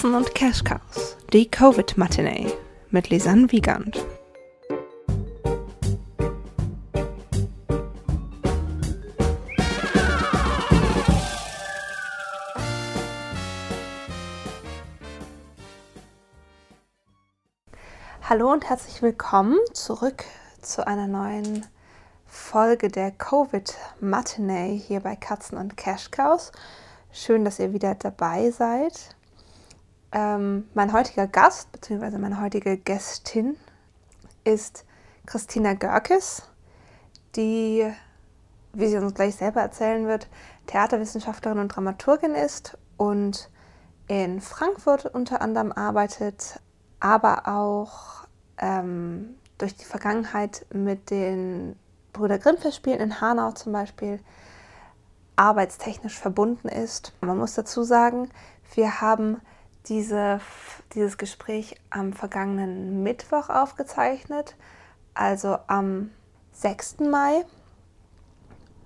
Katzen und Cash Cows, die Covid-Matinee mit Lisanne Wiegand. Hallo und herzlich willkommen zurück zu einer neuen Folge der Covid Matinee hier bei Katzen und Cash Cows. Schön, dass ihr wieder dabei seid. Ähm, mein heutiger Gast bzw. meine heutige Gästin ist Christina Görkes, die, wie sie uns gleich selber erzählen wird, Theaterwissenschaftlerin und Dramaturgin ist und in Frankfurt unter anderem arbeitet, aber auch ähm, durch die Vergangenheit mit den Brüder Grimm-Festspielen in Hanau zum Beispiel arbeitstechnisch verbunden ist. Man muss dazu sagen, wir haben diese, dieses Gespräch am vergangenen Mittwoch aufgezeichnet, also am 6. Mai.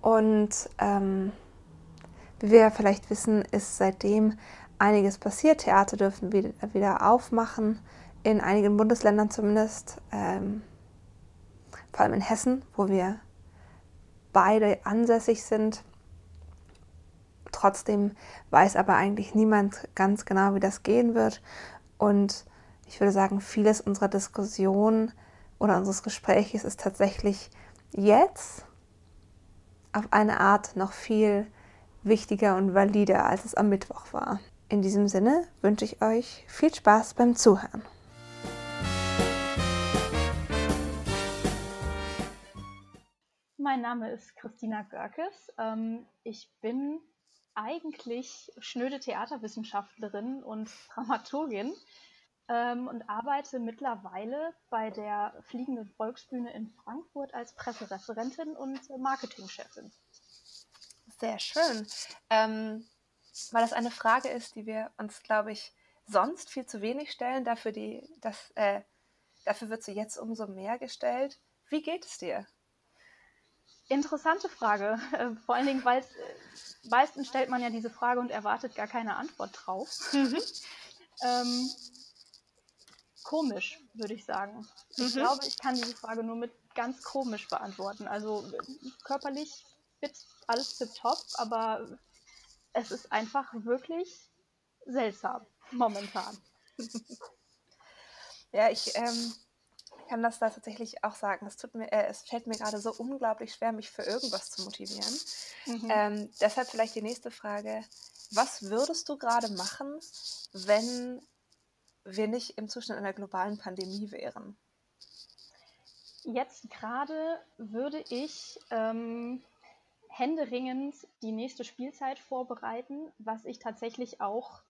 Und ähm, wie wir vielleicht wissen, ist seitdem einiges passiert. Theater dürfen wieder, aufmachen, in einigen Bundesländern zumindest, ähm, vor allem in Hessen, wo wir beide ansässig sind. Trotzdem weiß aber eigentlich niemand ganz genau, wie das gehen wird. Und ich würde sagen, vieles unserer Diskussion oder unseres Gesprächs ist tatsächlich jetzt auf eine Art noch viel wichtiger und valider, als es am Mittwoch war. In diesem Sinne wünsche ich euch viel Spaß beim Zuhören. Mein Name ist Christina Görkes. Ähm, ich bin eigentlich schnöde Theaterwissenschaftlerin und Dramaturgin ähm, und arbeite mittlerweile bei der Fliegenden Volksbühne in Frankfurt als Pressereferentin und Marketingchefin. Sehr schön. Ähm, weil das eine Frage ist, die wir uns, glaube ich, sonst viel zu wenig stellen. Dafür, die, das, äh, dafür wird sie jetzt umso mehr gestellt. Wie geht es dir? Interessante Frage. Äh, vor allen Dingen, weil äh, meistens stellt man ja diese Frage und erwartet gar keine Antwort drauf. Mhm. ähm, komisch, würde ich sagen. Mhm. Ich glaube, ich kann diese Frage nur mit ganz komisch beantworten. Also körperlich fit, alles tipptopp, aber es ist einfach wirklich seltsam momentan. ja, ich ähm, kann das da tatsächlich auch sagen. Es, tut mir, äh, es fällt mir gerade so unglaublich schwer, mich für irgendwas zu motivieren. Mhm. Ähm, deshalb vielleicht die nächste Frage. Was würdest du gerade machen, wenn wir nicht im Zustand einer globalen Pandemie wären? Jetzt gerade würde ich ähm, händeringend die nächste Spielzeit vorbereiten, was ich tatsächlich auch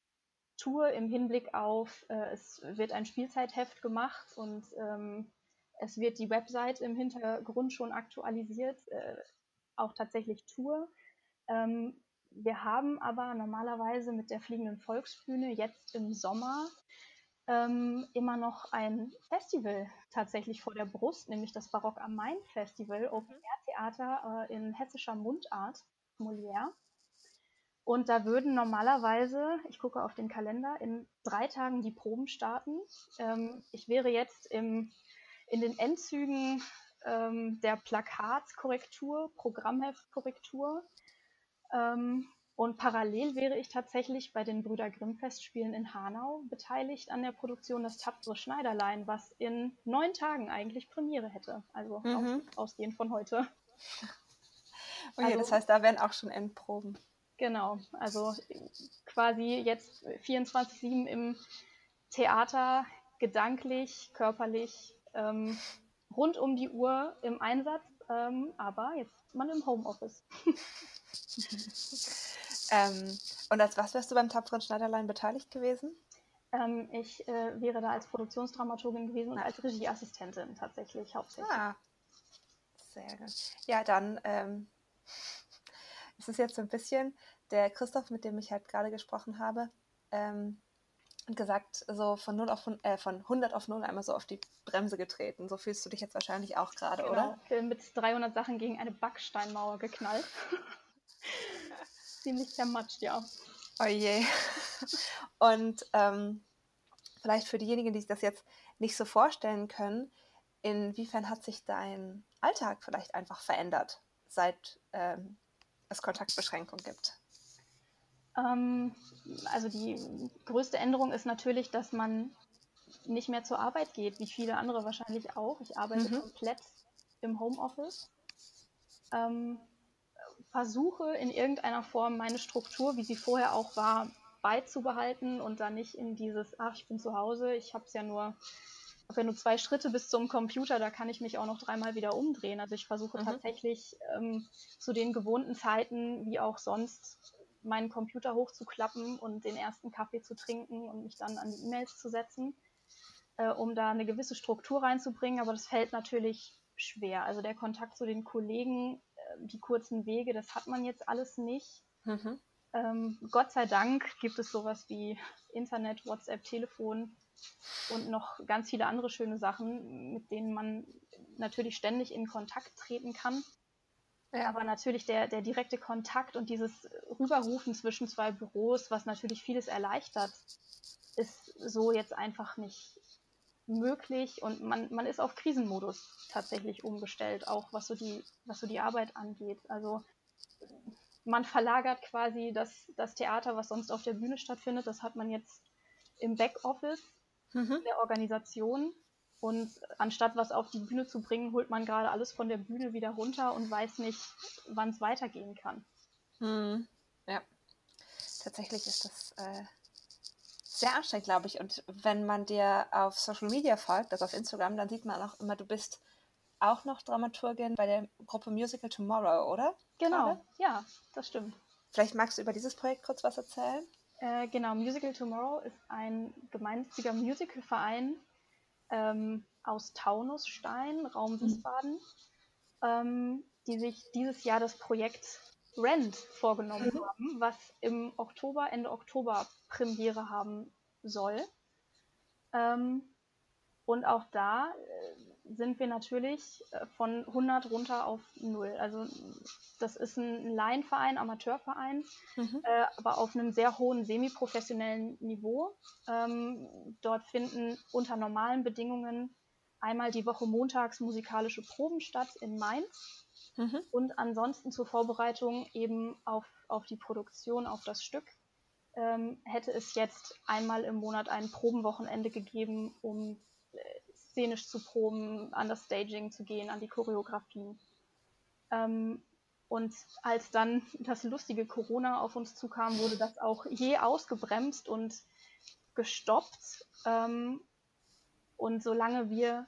tue im Hinblick auf, äh, es wird ein Spielzeitheft gemacht und ähm, es wird die Website im Hintergrund schon aktualisiert, äh, auch tatsächlich tue. Ähm, wir haben aber normalerweise mit der Fliegenden Volksbühne jetzt im Sommer ähm, immer noch ein Festival tatsächlich vor der Brust, nämlich das Barock am Main Festival, Open Air Theater äh, in hessischer Mundart, Molière. Und da würden normalerweise, ich gucke auf den Kalender, in drei Tagen die Proben starten. Ähm, ich wäre jetzt im, in den Endzügen ähm, der Plakatskorrektur, Programmheftkorrektur. Ähm, und parallel wäre ich tatsächlich bei den Brüder Grimm Festspielen in Hanau beteiligt an der Produktion Das tapfere Schneiderlein, was in neun Tagen eigentlich Premiere hätte. Also mhm. aus, ausgehend von heute. Okay, also, das heißt, da wären auch schon Endproben. Genau, also quasi jetzt 24-7 im Theater, gedanklich, körperlich, ähm, rund um die Uhr im Einsatz, ähm, aber jetzt man im Homeoffice. ähm, und als was wärst du beim Tapferen Schneiderlein beteiligt gewesen? Ähm, ich äh, wäre da als Produktionsdramaturgin gewesen und als Regieassistentin tatsächlich hauptsächlich. Ah, sehr gut. Ja, dann ähm, es ist jetzt so ein bisschen der Christoph, mit dem ich halt gerade gesprochen habe, ähm, gesagt, so von 0 auf äh, von 100 auf 0 einmal so auf die Bremse getreten. So fühlst du dich jetzt wahrscheinlich auch gerade, genau. oder? Mit 300 Sachen gegen eine Backsteinmauer geknallt. Ziemlich zermatscht, ja. Oh je. Und ähm, vielleicht für diejenigen, die sich das jetzt nicht so vorstellen können, inwiefern hat sich dein Alltag vielleicht einfach verändert, seit ähm, es Kontaktbeschränkungen gibt? Ähm, also die größte Änderung ist natürlich, dass man nicht mehr zur Arbeit geht, wie viele andere wahrscheinlich auch. Ich arbeite mhm. komplett im Homeoffice. Ähm, versuche in irgendeiner Form meine Struktur, wie sie vorher auch war, beizubehalten und dann nicht in dieses, ach, ich bin zu Hause, ich habe es ja nur, habe ja nur zwei Schritte bis zum Computer, da kann ich mich auch noch dreimal wieder umdrehen. Also ich versuche mhm. tatsächlich ähm, zu den gewohnten Zeiten, wie auch sonst, meinen Computer hochzuklappen und den ersten Kaffee zu trinken und mich dann an die E-Mails zu setzen, äh, um da eine gewisse Struktur reinzubringen. Aber das fällt natürlich schwer. Also der Kontakt zu den Kollegen, äh, die kurzen Wege, das hat man jetzt alles nicht. Mhm. Ähm, Gott sei Dank gibt es sowas wie Internet, WhatsApp, Telefon und noch ganz viele andere schöne Sachen, mit denen man natürlich ständig in Kontakt treten kann. Ja. Aber natürlich der, der direkte Kontakt und dieses Rüberrufen zwischen zwei Büros, was natürlich vieles erleichtert, ist so jetzt einfach nicht möglich und man, man ist auf Krisenmodus tatsächlich umgestellt, auch was so die, was so die Arbeit angeht. Also man verlagert quasi das, das Theater, was sonst auf der Bühne stattfindet, das hat man jetzt im Backoffice mhm. der Organisation. Und anstatt was auf die Bühne zu bringen, holt man gerade alles von der Bühne wieder runter und weiß nicht, wann es weitergehen kann. Mhm. Ja, tatsächlich ist das äh, sehr anstrengend, glaube ich. Und wenn man dir auf Social Media folgt, also auf Instagram, dann sieht man auch immer, du bist auch noch Dramaturgin bei der Gruppe Musical Tomorrow, oder? Genau, Gerade? ja, das stimmt. Vielleicht magst du über dieses Projekt kurz was erzählen? Äh, genau, Musical Tomorrow ist ein gemeinnütziger Musicalverein ähm, aus Taunusstein, Raum mhm. Wiesbaden, mhm. ähm, die sich dieses Jahr das Projekt Rent vorgenommen mhm. haben, was im Oktober, Ende Oktober Premiere haben soll. Ähm, und auch da äh, sind wir natürlich äh, von 100 runter auf 0. Also das ist ein Laienverein, Amateurverein, mhm. äh, aber auf einem sehr hohen semiprofessionellen Niveau. Ähm, dort finden unter normalen Bedingungen einmal die Woche montags musikalische Proben statt in Mainz Mhm. Und ansonsten zur Vorbereitung eben auf, auf die Produktion, auf das Stück, ähm, hätte es jetzt einmal im Monat ein Probenwochenende gegeben, um szenisch zu proben, an das Staging zu gehen, an die Choreografien. Ähm, und als dann das lustige Corona auf uns zukam, wurde das auch je ausgebremst und gestoppt. Ähm, und solange wir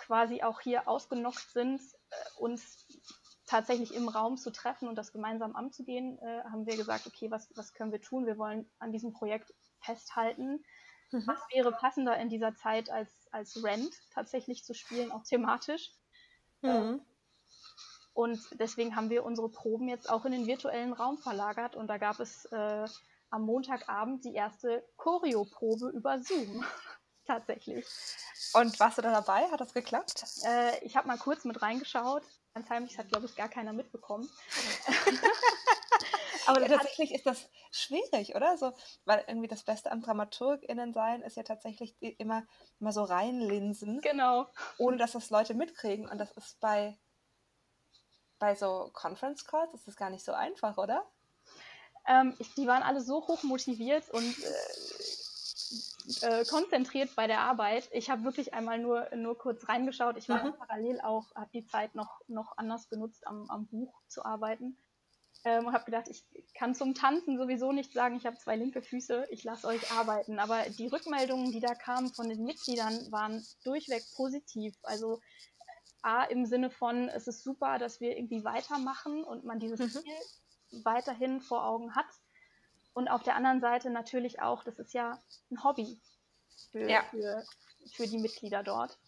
quasi auch hier ausgenockt sind, äh, uns tatsächlich im Raum zu treffen und das gemeinsam anzugehen, äh, haben wir gesagt, okay, was, was können wir tun? Wir wollen an diesem Projekt festhalten. Mhm. Was wäre passender in dieser Zeit als, als Rent tatsächlich zu spielen, auch thematisch? Mhm. Äh, und deswegen haben wir unsere Proben jetzt auch in den virtuellen Raum verlagert und da gab es äh, am Montagabend die erste Choreo-Probe über Zoom. tatsächlich. Und warst du da dabei? Hat das geklappt? Äh, ich habe mal kurz mit reingeschaut. Ganz heimlich hat, glaube ich, gar keiner mitbekommen. Aber tatsächlich ist das schwierig, oder? So, weil irgendwie das Beste am DramaturgInnen sein ist ja tatsächlich immer, immer so reinlinsen. Genau. Ohne dass das Leute mitkriegen. Und das ist bei, bei so Conference Calls ist das gar nicht so einfach, oder? Ähm, ich, die waren alle so hoch motiviert und äh, äh, konzentriert bei der Arbeit. Ich habe wirklich einmal nur, nur kurz reingeschaut. Ich war mhm. parallel auch, habe die Zeit noch, noch anders genutzt, am, am Buch zu arbeiten. Ähm, und habe gedacht, ich kann zum Tanzen sowieso nicht sagen, ich habe zwei linke Füße, ich lasse euch arbeiten. Aber die Rückmeldungen, die da kamen von den Mitgliedern, waren durchweg positiv. Also A, im Sinne von, es ist super, dass wir irgendwie weitermachen und man dieses mhm. Ziel weiterhin vor Augen hat. Und auf der anderen Seite natürlich auch, das ist ja ein Hobby für, ja. für, für die Mitglieder dort.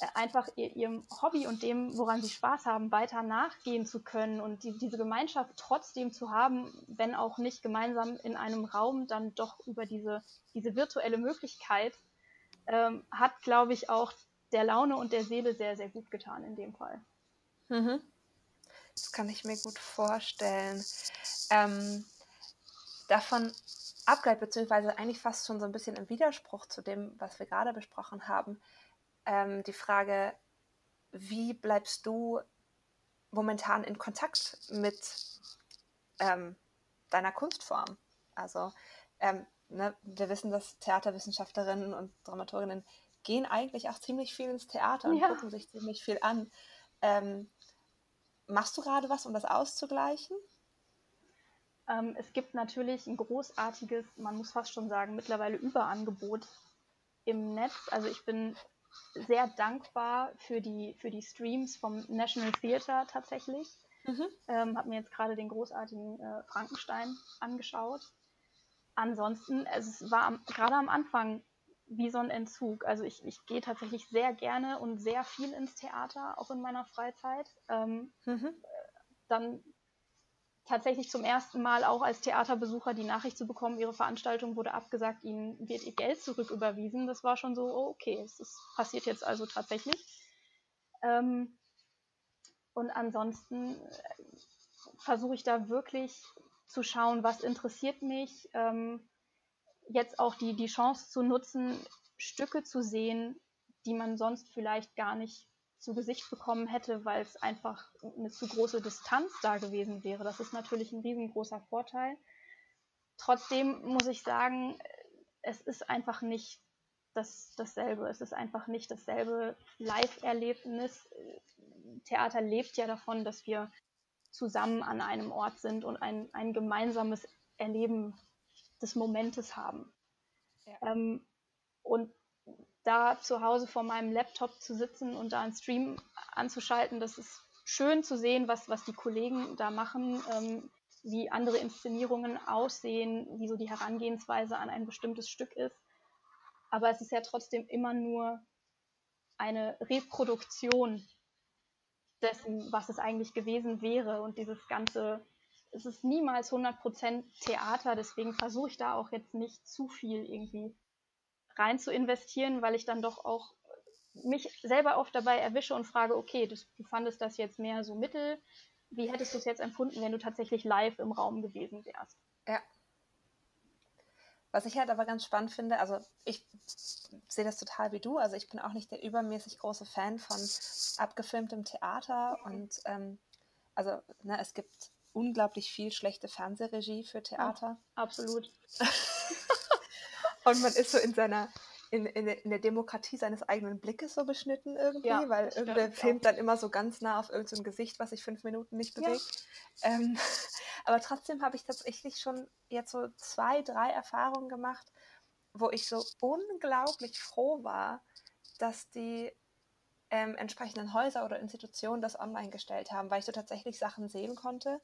Äh, einfach ihr, ihrem Hobby und dem, woran sie Spaß haben, weiter nachgehen zu können und die, diese Gemeinschaft trotzdem zu haben, wenn auch nicht gemeinsam in einem Raum, dann doch über diese, diese virtuelle Möglichkeit, ähm, hat, glaube ich, auch der Laune und der Seele sehr, sehr gut getan in dem Fall. Mhm. Das kann ich mir gut vorstellen. Ähm, davon abgleitet, beziehungsweise eigentlich fast schon so ein bisschen im Widerspruch zu dem, was wir gerade besprochen haben, ähm, die Frage, wie bleibst du momentan in Kontakt mit ähm, deiner Kunstform? Also ähm, ne, wir wissen, dass Theaterwissenschaftlerinnen und Dramaturginnen gehen eigentlich auch ziemlich viel ins Theater und ja. gucken sich ziemlich viel an. Ähm, machst du gerade was, um das auszugleichen? Ähm, es gibt natürlich ein großartiges, man muss fast schon sagen, mittlerweile Überangebot im Netz. Also ich bin sehr dankbar für die, für die Streams vom National Theatre tatsächlich. Mhm. Ähm, habe mir jetzt gerade den großartigen äh, Frankenstein angeschaut. Ansonsten, es war am, gerade am Anfang wie so ein Entzug. Also ich, ich gehe tatsächlich sehr gerne und sehr viel ins Theater, auch in meiner Freizeit. Ähm, mhm. Dann tatsächlich zum ersten Mal auch als Theaterbesucher die Nachricht zu bekommen, ihre Veranstaltung wurde abgesagt, ihnen wird ihr Geld zurücküberwiesen. Das war schon so, oh, okay, es ist, passiert jetzt also tatsächlich. Ähm, und ansonsten äh, versuche ich da wirklich zu schauen, was interessiert mich. Ähm, jetzt auch die, die Chance zu nutzen, Stücke zu sehen, die man sonst vielleicht gar nicht zu Gesicht bekommen hätte, weil es einfach eine zu große Distanz da gewesen wäre. Das ist natürlich ein riesengroßer Vorteil. Trotzdem muss ich sagen, es ist einfach nicht das, dasselbe. Es ist einfach nicht dasselbe Live-Erlebnis. Theater lebt ja davon, dass wir zusammen an einem Ort sind und ein, ein gemeinsames Erleben des Momentes haben. Ja. Ähm, und da zu Hause vor meinem Laptop zu sitzen und da einen Stream anzuschalten, das ist schön zu sehen, was, was die Kollegen da machen, ähm, wie andere Inszenierungen aussehen, wie so die Herangehensweise an ein bestimmtes Stück ist. Aber es ist ja trotzdem immer nur eine Reproduktion dessen, was es eigentlich gewesen wäre. Und dieses ganze, es ist niemals 100% Theater, deswegen versuche ich da auch jetzt nicht zu viel irgendwie rein zu investieren, weil ich dann doch auch mich selber oft dabei erwische und frage, okay, das, du fandest das jetzt mehr so mittel. Wie hättest du es jetzt empfunden, wenn du tatsächlich live im Raum gewesen wärst? Ja. Was ich halt aber ganz spannend finde, also ich sehe das total wie du, also ich bin auch nicht der übermäßig große Fan von abgefilmtem Theater und ähm, also ne, es gibt unglaublich viel schlechte Fernsehregie für Theater. Ja, absolut. Und man ist so in seiner, in, in, in, der Demokratie seines eigenen Blickes so beschnitten irgendwie, ja, weil irgendwer filmt dann immer so ganz nah auf irgendein so Gesicht, was sich fünf Minuten nicht bewegt. Ja. Ähm, aber trotzdem habe ich tatsächlich schon jetzt so zwei, drei Erfahrungen gemacht, wo ich so unglaublich froh war, dass die ähm, entsprechenden Häuser oder Institutionen das online gestellt haben, weil ich so tatsächlich Sachen sehen konnte,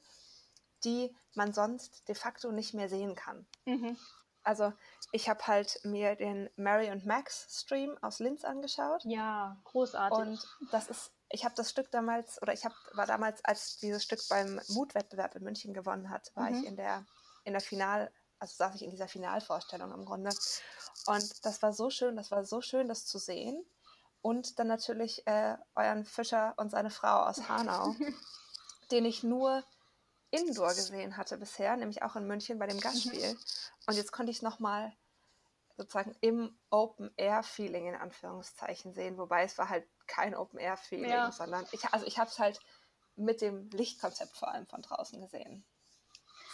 die man sonst de facto nicht mehr sehen kann. Mhm also ich habe halt mir den Mary und Max Stream aus Linz angeschaut. Ja, großartig. Und das ist, ich habe das Stück damals, oder ich hab, war damals, als dieses Stück beim Mutwettbewerb in München gewonnen hat, war mhm. ich in der, in der Final, also saß ich in dieser Finalvorstellung im Grunde. Und das war so schön, das war so schön, das zu sehen. Und dann natürlich äh, euren Fischer und seine Frau aus Hanau, den ich nur Indoor gesehen hatte bisher, nämlich auch in München bei dem Gastspiel. Mhm. Und jetzt konnte ich es nochmal sozusagen im Open-Air-Feeling in Anführungszeichen sehen, wobei es war halt kein Open-Air-Feeling, ja. sondern ich, also ich habe es halt mit dem Lichtkonzept vor allem von draußen gesehen.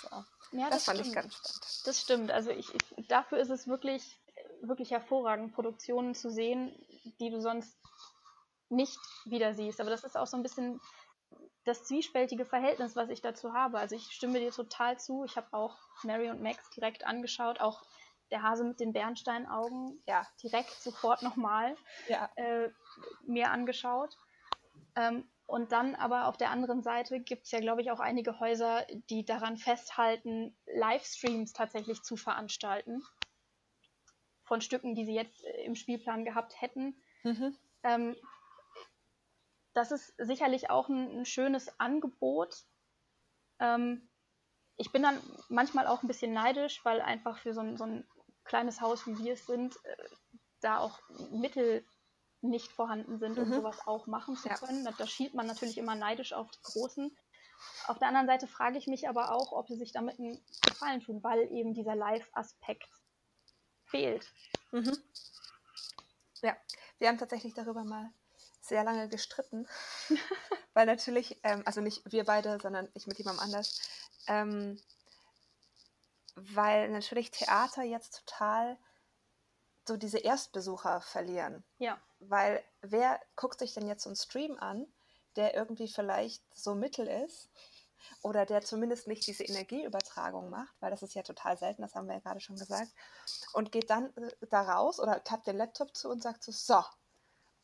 So. Ja, das, das fand stimmt. ich ganz spannend. Das stimmt. Also ich, ich, dafür ist es wirklich, wirklich hervorragend, Produktionen zu sehen, die du sonst nicht wieder siehst. Aber das ist auch so ein bisschen das zwiespältige Verhältnis, was ich dazu habe. Also ich stimme dir total zu. Ich habe auch Mary und Max direkt angeschaut, auch der Hase mit den Bernsteinaugen, ja, direkt sofort nochmal ja. äh, mir angeschaut. Ähm, und dann aber auf der anderen Seite gibt es ja, glaube ich, auch einige Häuser, die daran festhalten, Livestreams tatsächlich zu veranstalten von Stücken, die sie jetzt äh, im Spielplan gehabt hätten. Mhm. Ähm, das ist sicherlich auch ein, ein schönes Angebot. Ähm, ich bin dann manchmal auch ein bisschen neidisch, weil einfach für so ein, so ein kleines Haus, wie wir es sind, äh, da auch Mittel nicht vorhanden sind, um mhm. sowas auch machen zu können. Da, da schielt man natürlich immer neidisch auf die Großen. Auf der anderen Seite frage ich mich aber auch, ob sie sich damit einen Gefallen tun, weil eben dieser Live-Aspekt fehlt. Mhm. Ja, wir haben tatsächlich darüber mal sehr lange gestritten, weil natürlich, ähm, also nicht wir beide, sondern ich mit jemandem anders, ähm, weil natürlich Theater jetzt total so diese Erstbesucher verlieren. Ja. Weil wer guckt sich denn jetzt so einen Stream an, der irgendwie vielleicht so mittel ist oder der zumindest nicht diese Energieübertragung macht, weil das ist ja total selten, das haben wir ja gerade schon gesagt, und geht dann äh, da raus oder klappt den Laptop zu und sagt so, so,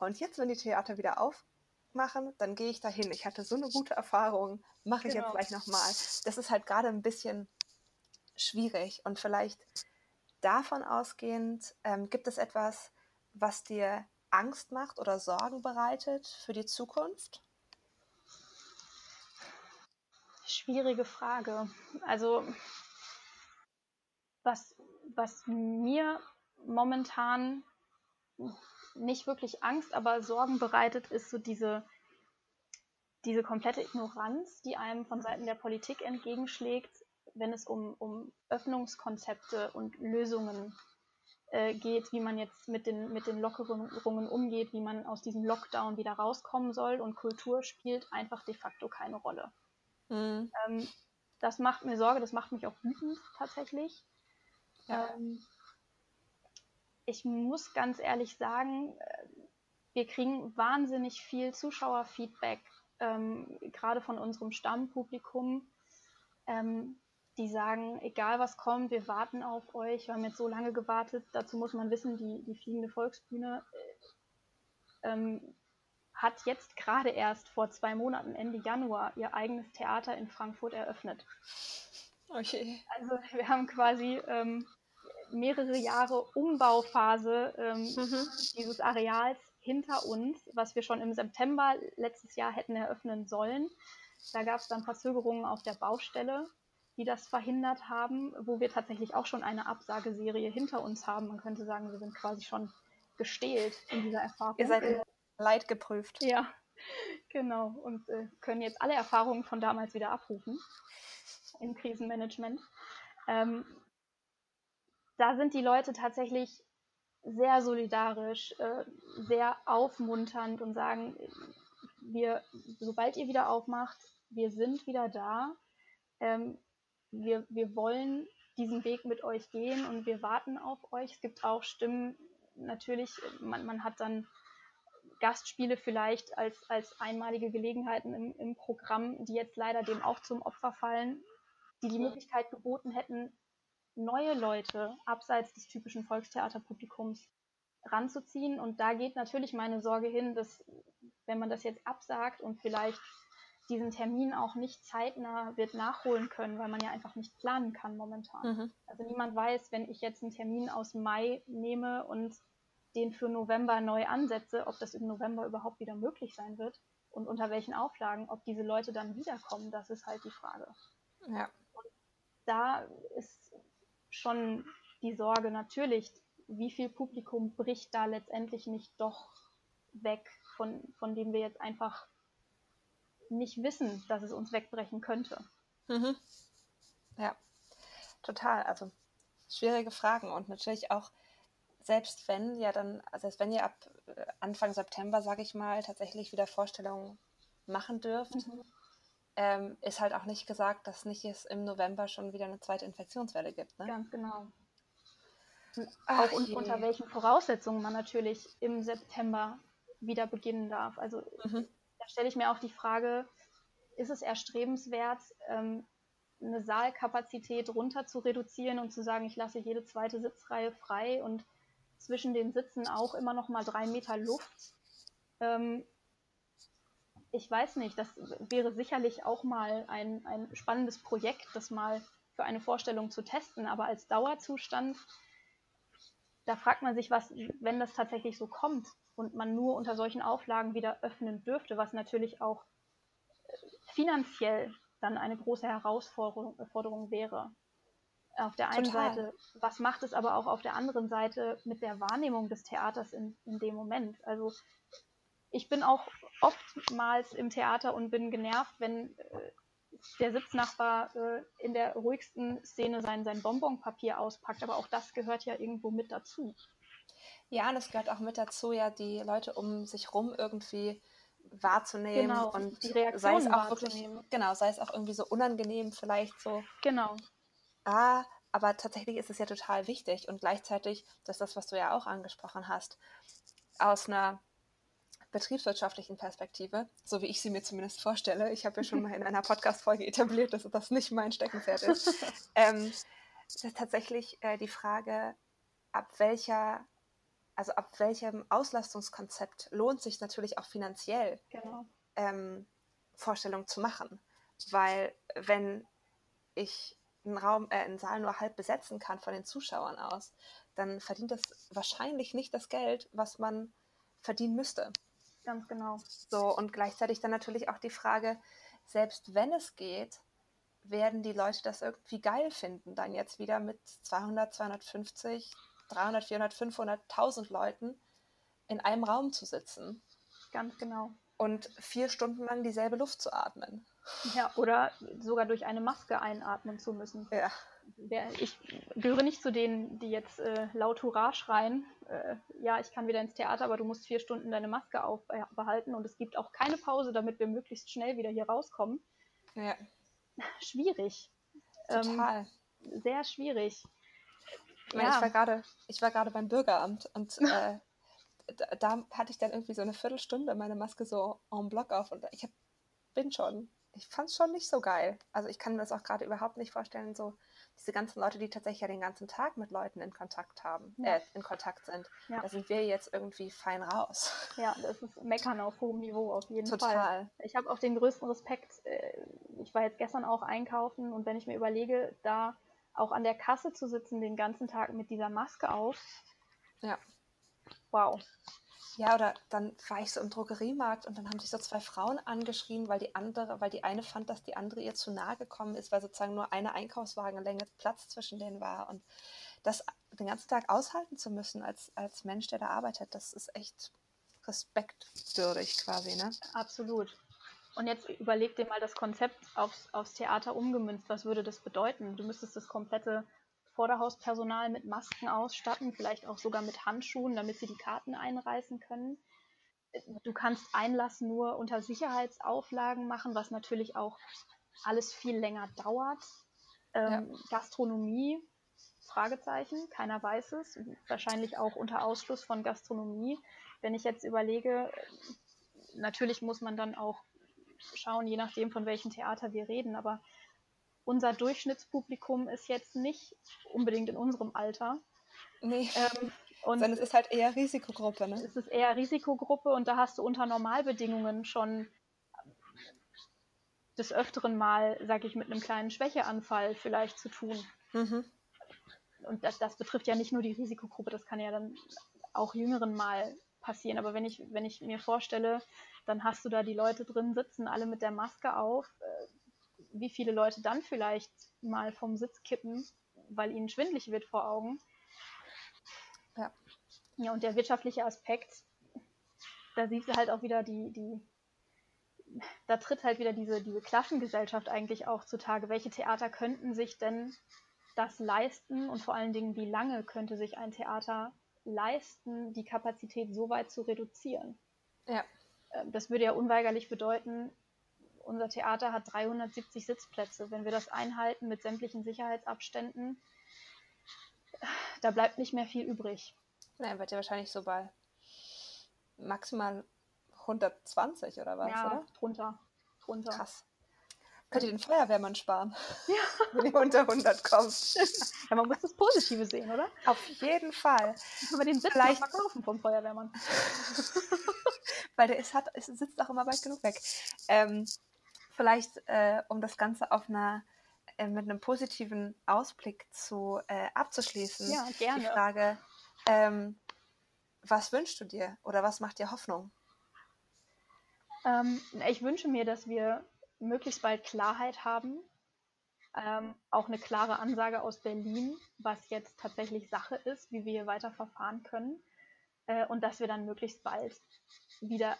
und jetzt, wenn die Theater wieder aufmachen, dann gehe ich dahin. Ich hatte so eine gute Erfahrung, mache ich genau. jetzt gleich nochmal. Das ist halt gerade ein bisschen schwierig und vielleicht davon ausgehend, ähm, gibt es etwas, was dir Angst macht oder Sorgen bereitet für die Zukunft? Schwierige Frage. Also was, was mir momentan nicht wirklich Angst, aber Sorgen bereitet, ist so diese, diese komplette Ignoranz, die einem von Seiten der Politik entgegenschlägt, wenn es um, um Öffnungskonzepte und Lösungen äh, geht, wie man jetzt mit den, mit den Lockerungen umgeht, wie man aus diesem Lockdown wieder rauskommen soll. Und Kultur spielt einfach de facto keine Rolle. Mhm. Ähm, das macht mir Sorge, das macht mich auch wütend tatsächlich. Ja. Ähm, ich muss ganz ehrlich sagen, äh, wir kriegen wahnsinnig viel Zuschauerfeedback, ähm, gerade von unserem Stammpublikum, ähm, die sagen, egal was kommt, wir warten auf euch, wir haben jetzt so lange gewartet. Dazu muss man wissen, die, die fliegende Volksbühne äh, ähm, hat jetzt gerade erst vor zwei Monaten, Ende Januar, ihr eigenes Theater in Frankfurt eröffnet. Okay. Also wir haben quasi ähm, mehrere Jahre Umbauphase ähm, mhm. dieses Areals hinter uns, was wir schon im September letztes Jahr hätten eröffnen sollen. Da gab es dann Verzögerungen auf der Baustelle, die das verhindert haben, wo wir tatsächlich auch schon eine Absageserie hinter uns haben. Man könnte sagen, wir sind quasi schon gestählt in dieser Erfahrung. Ihr seid leidgeprüft. Ja, genau. Und äh, können jetzt alle Erfahrungen von damals wieder abrufen im Krisenmanagement. Ähm, da sind die Leute tatsächlich sehr solidarisch, äh, sehr aufmunternd und sagen, wir, sobald ihr wieder aufmacht, wir sind wieder da. Ähm, wir, wir wollen diesen Weg mit euch gehen und wir warten auf euch. Es gibt auch Stimmen, natürlich, man, man hat dann Gastspiele vielleicht als, als einmalige Gelegenheiten im, im Programm, die jetzt leider dem auch zum Opfer fallen, die die Möglichkeit geboten hätten, neue Leute abseits des typischen Volkstheaterpublikums ranzuziehen. Und da geht natürlich meine Sorge hin, dass wenn man das jetzt absagt und vielleicht diesen Termin auch nicht zeitnah wird nachholen können, weil man ja einfach nicht planen kann momentan. Mhm. Also niemand weiß, wenn ich jetzt einen Termin aus Mai nehme und den für November neu ansetze, ob das im November überhaupt wieder möglich sein wird und unter welchen Auflagen, ob diese Leute dann wiederkommen, das ist halt die Frage. Ja. Und da ist schon die Sorge natürlich, wie viel Publikum bricht da letztendlich nicht doch weg, von, von dem wir jetzt einfach nicht wissen, dass es uns wegbrechen könnte. Mhm. Ja, total. Also schwierige Fragen und natürlich auch, selbst wenn ja dann, also selbst wenn ihr ab äh, Anfang September, sage ich mal, tatsächlich wieder Vorstellungen machen dürft, mhm ähm, ist halt auch nicht gesagt, dass nicht es im November schon wieder eine zweite Infektionswelle gibt. Ne? Ganz genau. Ach, auch je. unter welchen Voraussetzungen man natürlich im September wieder beginnen darf. Also mhm. da stelle ich mir auch die Frage, ist es erstrebenswert, ähm, eine Saalkapazität runter zu reduzieren und zu sagen, ich lasse jede zweite Sitzreihe frei und zwischen den Sitzen auch immer noch mal drei Meter Luft. Ähm, ich weiß nicht, das wäre sicherlich auch mal ein, ein spannendes Projekt, das mal für eine Vorstellung zu testen, aber als Dauerzustand, da fragt man sich, was, wenn das tatsächlich so kommt und man nur unter solchen Auflagen wieder öffnen dürfte, was natürlich auch äh, finanziell dann eine große Herausforderung wäre. Auf der einen Total. Seite, was macht es aber auch auf der anderen Seite mit der Wahrnehmung des Theaters in, in dem Moment? Also ich bin auch oftmals im Theater und bin genervt, wenn äh, der Sitznachbar äh, in der ruhigsten Szene sein, sein Bonbonpapier auspackt. Aber auch das gehört ja irgendwo mit dazu. Ja, und es gehört auch mit dazu, ja, die Leute um sich rum irgendwie wahrzunehmen Genau, und die sei es auch wirklich, genau, sei es auch irgendwie so unangenehm vielleicht so, Genau. ah, aber tatsächlich ist es ja total wichtig und gleichzeitig, das ist das, was du ja auch angesprochen hast, aus einer betriebswirtschaftlichen Perspektive, so wie ich sie mir zumindest vorstelle, ich habe ja schon mal in einer Podcast-Folge etabliert, dass das nicht mein Steckenpferd ist, ähm, ist tatsächlich äh, die Frage, ab welcher, also ab welchem Auslastungskonzept lohnt sich natürlich auch finanziell Genau. ähm, Vorstellung zu machen. Weil wenn ich einen Raum, äh, einen Saal nur halb besetzen kann von den Zuschauern aus, dann verdient das wahrscheinlich nicht das Geld, was man verdienen müsste. Ganz genau. So, und gleichzeitig dann natürlich auch die Frage, selbst wenn es geht, werden die Leute das irgendwie geil finden, dann jetzt wieder mit 200, 250, 300, 400, 500, 1000 Leuten in einem Raum zu sitzen Ganz genau. und vier Stunden lang dieselbe Luft zu atmen. Ja, oder sogar durch eine Maske einatmen zu müssen. Ja, ich gehöre nicht zu denen, die jetzt äh, laut Hurra schreien. Äh, ja, ich kann wieder ins Theater, aber du musst vier Stunden deine Maske aufbehalten und es gibt auch keine Pause, damit wir möglichst schnell wieder hier rauskommen. ja, Schwierig. Ähm, total. sehr schwierig. Ich, meine, ich war gerade, ich war gerade beim Bürgeramt und äh, da, da hatte ich dann irgendwie so eine Viertelstunde meine Maske so en bloc auf und ich hab, bin schon, ich fand es schon nicht so geil. Also ich kann mir das auch gerade überhaupt nicht vorstellen, so diese ganzen Leute, die tatsächlich ja den ganzen Tag mit Leuten in Kontakt haben, Ja. äh, in Kontakt sind. Ja. Da sind wir jetzt irgendwie fein raus. Ja, das ist Meckern auf hohem Niveau auf jeden Fall. Total. Ich habe auch den größten Respekt. äh, Ich war jetzt gestern auch einkaufen und wenn ich mir überlege, da auch an der Kasse zu sitzen den ganzen Tag mit dieser Maske auf, Ja. wow. Ja, oder dann war ich so im Drogeriemarkt und dann haben sich so zwei Frauen angeschrien, weil die andere, weil die eine fand, dass die andere ihr zu nahe gekommen ist, weil sozusagen nur eine Einkaufswagenlänge Platz zwischen denen war. Und das den ganzen Tag aushalten zu müssen als, als Mensch, der da arbeitet, das ist echt respektwürdig quasi, ne? Absolut. Und jetzt überleg dir mal das Konzept aufs, aufs Theater umgemünzt. Was würde das bedeuten? Du müsstest das komplette Vorderhauspersonal mit Masken ausstatten, vielleicht auch sogar mit Handschuhen, damit sie die Karten einreißen können. Du kannst Einlass nur unter Sicherheitsauflagen machen, was natürlich auch alles viel länger dauert. Ähm, Gastronomie, Fragezeichen, keiner weiß es. Wahrscheinlich auch unter Ausschluss von Gastronomie. Wenn ich jetzt überlege, natürlich muss man dann auch schauen, je nachdem, von welchem Theater wir reden, aber unser Durchschnittspublikum ist jetzt nicht unbedingt in unserem Alter. Nee. Ähm, und Sondern es ist halt eher Risikogruppe, ne? es ist eher Risikogruppe und da hast du unter Normalbedingungen schon des Öfteren mal, sag ich, mit einem kleinen Schwächeanfall vielleicht zu tun. Mhm. Und das, das betrifft ja nicht nur die Risikogruppe, das kann ja dann auch Jüngeren mal passieren. Aber wenn ich, wenn ich mir vorstelle, dann hast du da die Leute drin sitzen, alle mit der Maske auf, äh, wie viele Leute dann vielleicht mal vom Sitz kippen, weil ihnen schwindlig wird vor Augen. Ja. Ja, und der wirtschaftliche Aspekt, da siehst du halt auch wieder die, die, da tritt halt wieder diese, diese Klassengesellschaft eigentlich auch zutage. Welche Theater könnten sich denn das leisten und vor allen Dingen, wie lange könnte sich ein Theater leisten, die Kapazität so weit zu reduzieren? Ja. Ähm, Das würde ja unweigerlich bedeuten, unser Theater hat 370 Sitzplätze. Wenn wir das einhalten mit sämtlichen Sicherheitsabständen, da bleibt nicht mehr viel übrig. Nein, wird ja wahrscheinlich so bei maximal 120 oder was, ja, oder? drunter. drunter. Krass. Könnt ihr den Feuerwehrmann sparen? Ja. Wenn ihr unter 100 kommt. Ja, man muss das Positive sehen, oder? Auf jeden Fall. Können wir den Sitz Vielleicht- mal kaufen vom Feuerwehrmann? Weil der ist, hat, ist, sitzt auch immer weit genug weg. Ähm, vielleicht, äh, um das Ganze auf einer, äh, mit einem positiven Ausblick zu, äh, abzuschließen, Ja, die gerne. Frage, ähm, was wünschst du dir oder was macht dir Hoffnung? Ähm, ich wünsche mir, dass wir möglichst bald Klarheit haben. Ähm, auch eine klare Ansage aus Berlin, was jetzt tatsächlich Sache ist, wie wir hier weiter verfahren können. Äh, und dass wir dann möglichst bald wieder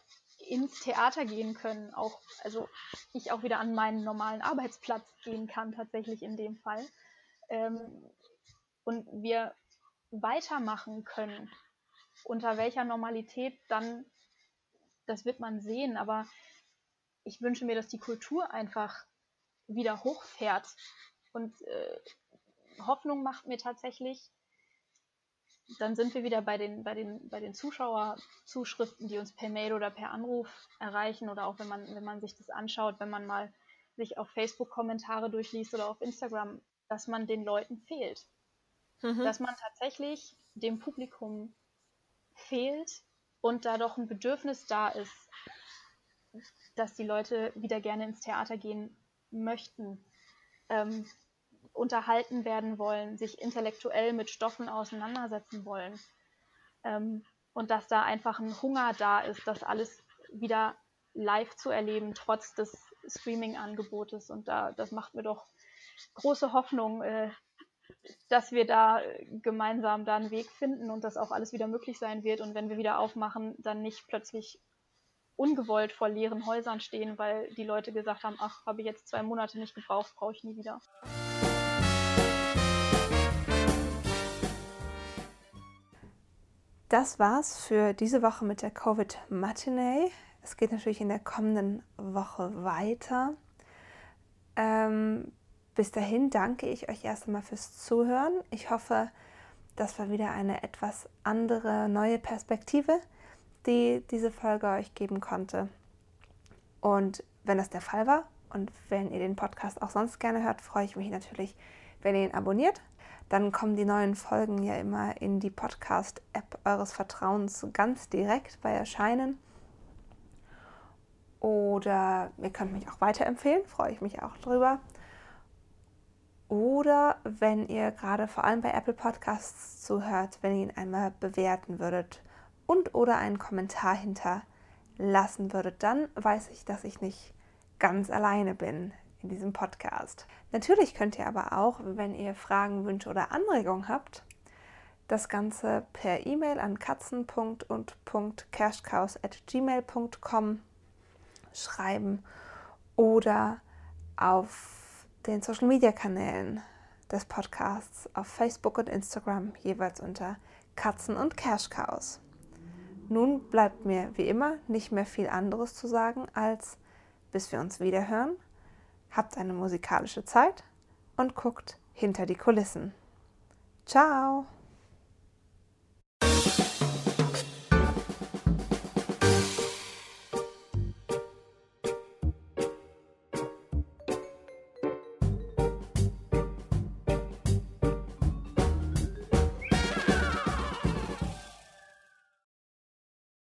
ins Theater gehen können, auch, also ich auch wieder an meinen normalen Arbeitsplatz gehen kann, tatsächlich in dem Fall. Ähm, und wir weitermachen können. Unter welcher Normalität dann, das wird man sehen, aber ich wünsche mir, dass die Kultur einfach wieder hochfährt. Und äh, Hoffnung macht mir tatsächlich, dann sind wir wieder bei den, bei den, bei den Zuschauerzuschriften, die uns per Mail oder per Anruf erreichen oder auch wenn man, wenn man sich das anschaut, wenn man mal sich auf Facebook Kommentare durchliest oder auf Instagram, dass man den Leuten fehlt. Mhm. Dass man tatsächlich dem Publikum fehlt und da doch ein Bedürfnis da ist, dass die Leute wieder gerne ins Theater gehen möchten. Ähm, unterhalten werden wollen, sich intellektuell mit Stoffen auseinandersetzen wollen. Ähm, und dass da einfach ein Hunger da ist, das alles wieder live zu erleben, trotz des Streaming-Angebotes. Und da, das macht mir doch große Hoffnung, äh, dass wir da gemeinsam da einen Weg finden und dass auch alles wieder möglich sein wird. Und wenn wir wieder aufmachen, dann nicht plötzlich ungewollt vor leeren Häusern stehen, weil die Leute gesagt haben, ach, habe ich jetzt zwei Monate nicht gebraucht, brauche ich nie wieder. Das war's für diese Woche mit der Covid Matinee. Es geht natürlich in der kommenden Woche weiter. Ähm, bis dahin danke ich euch erst einmal fürs Zuhören. Ich hoffe, das war wieder eine etwas andere, neue Perspektive, die diese Folge euch geben konnte. Und wenn das der Fall war und wenn ihr den Podcast auch sonst gerne hört, freue ich mich natürlich, wenn ihr ihn abonniert dann kommen die neuen Folgen ja immer in die Podcast-App eures Vertrauens ganz direkt bei Erscheinen. Oder ihr könnt mich auch weiterempfehlen, freue ich mich auch drüber. Oder wenn ihr gerade vor allem bei Apple Podcasts zuhört, wenn ihr ihn einmal bewerten würdet und oder einen Kommentar hinterlassen würdet, dann weiß ich, dass ich nicht ganz alleine bin in diesem Podcast. Natürlich könnt ihr aber auch, wenn ihr Fragen, Wünsche oder Anregungen habt, das Ganze per E-Mail an katzen.und.cashcows.gmail.com schreiben oder auf den Social Media Kanälen des Podcasts auf Facebook und Instagram jeweils unter Katzen und Cash Cows. Nun bleibt mir wie immer nicht mehr viel anderes zu sagen als bis wir uns wiederhören habt eine musikalische Zeit und guckt hinter die Kulissen. Ciao!